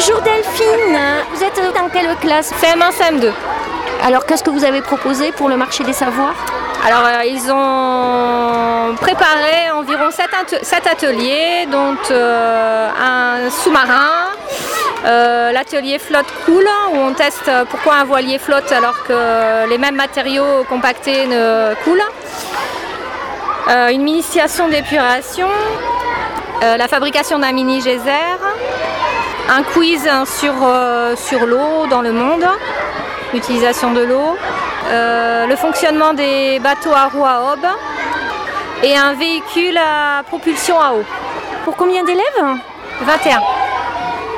Bonjour Delphine, vous êtes dans quelle classe CM1, CM2. Alors qu'est-ce que vous avez proposé pour le marché des savoirs Alors euh, ils ont préparé environ 7, ateliers, dont euh, un sous-marin, euh, l'atelier flotte cool, où on teste pourquoi un voilier flotte alors que les mêmes matériaux compactés ne coulent. une initiation d'épuration, la fabrication d'un mini geyser, un quiz sur, sur l'eau dans le monde, l'utilisation de l'eau, euh, le fonctionnement des bateaux à roues à aube et un véhicule à propulsion à eau. Pour combien d'élèves? 21.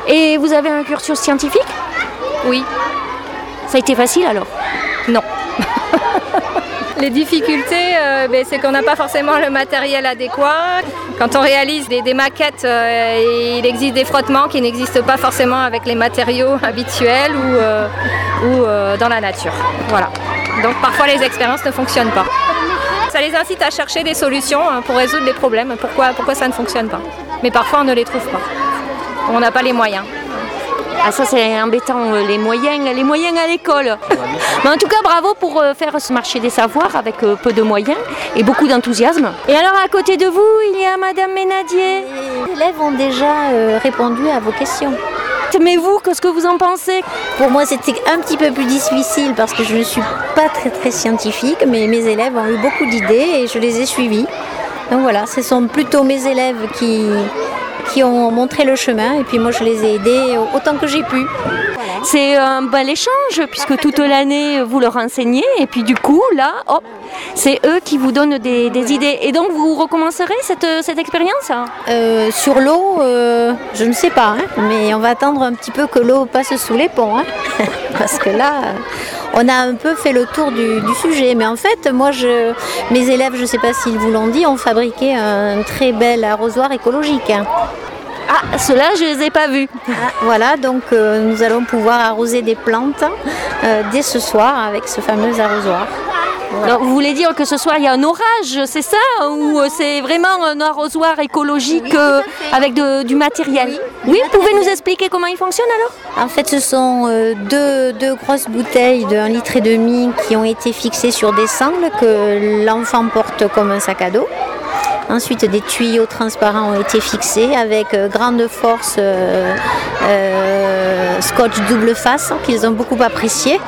Et vous avez un cursus scientifique? Oui. Ça a été facile alors? Non. Les difficultés, euh, ben, c'est qu'on n'a pas forcément le matériel adéquat. Quand on réalise des, maquettes, euh, il existe des frottements qui n'existent pas forcément avec les matériaux habituels ou, euh, dans la nature. Voilà. Donc parfois les expériences ne fonctionnent pas. Ça les incite à chercher des solutions hein, pour résoudre les problèmes, pourquoi, pourquoi ça ne fonctionne pas? Mais parfois on ne les trouve pas. On n'a pas les moyens. Ah ça c'est embêtant, euh, les moyens, les moyens à l'école. Mais en tout cas bravo pour euh, faire ce marché des savoirs avec euh, peu de moyens et beaucoup d'enthousiasme. Et alors à côté de vous, il y a Madame Ménadier. Les élèves ont déjà répondu à vos questions. Mais vous, qu'est-ce que vous en pensez? Pour moi, c'était un petit peu plus difficile parce que je ne suis pas très très scientifique, mais mes élèves ont eu beaucoup d'idées et je les ai suivis. Donc voilà, ce sont plutôt mes élèves qui, qui ont montré le chemin et puis moi je les ai aidés autant que j'ai pu. C'est un bel échange puisque toute l'année vous leur enseignez et puis du coup là, c'est eux qui vous donnent des, idées. Et donc vous recommencerez cette, cette expérience? Euh, Sur l'eau, euh, je ne sais pas, hein, mais on va attendre un petit peu que l'eau passe sous les ponts. Hein, parce que là, on a un peu fait le tour du, sujet. Mais en fait, moi, je, mes élèves, je ne sais pas s'ils vous l'ont dit, ont fabriqué un très bel arrosoir écologique. Hein. Ah, ceux-là, je ne les ai pas vus. Ah, voilà, donc euh, nous allons pouvoir arroser des plantes euh, dès ce soir avec ce fameux arrosoir. Vous voulez dire que ce soir il y a un orage, c'est ça Ou euh, c'est vraiment un arrosoir écologique avec du matériel Oui, vous pouvez nous expliquer comment il fonctionne alors En fait, ce sont deux, deux, grosses bouteilles de 1 litre et demi qui ont été fixées sur des sangles que l'enfant porte comme un sac à dos. Ensuite, des tuyaux transparents ont été fixés avec euh, grande force euh, euh, scotch double face qu'ils ont beaucoup apprécié.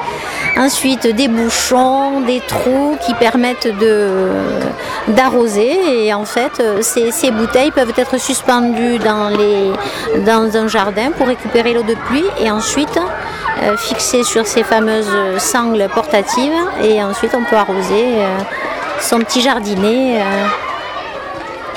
Ensuite, des bouchons, des trous qui permettent d'arroser. Et en fait, ces, bouteilles peuvent être suspendues dans, les, dans un jardin pour récupérer l'eau de pluie et ensuite fixées sur ces fameuses sangles portatives. Et ensuite, on peut arroser son petit jardinet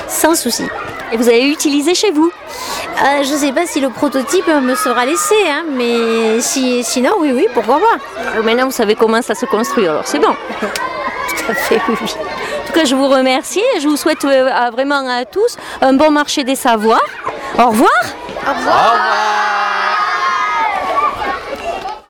sans souci. Et vous avez utilisé chez vous euh, Je ne sais pas si le prototype me sera laissé, hein, mais si, sinon, oui, oui, pourquoi pas. Euh, maintenant, vous savez comment ça se construit, alors c'est bon. Tout à fait, oui. En tout cas, je vous remercie et je vous souhaite euh, vraiment à tous un bon marché des savoirs. Au revoir. Au revoir.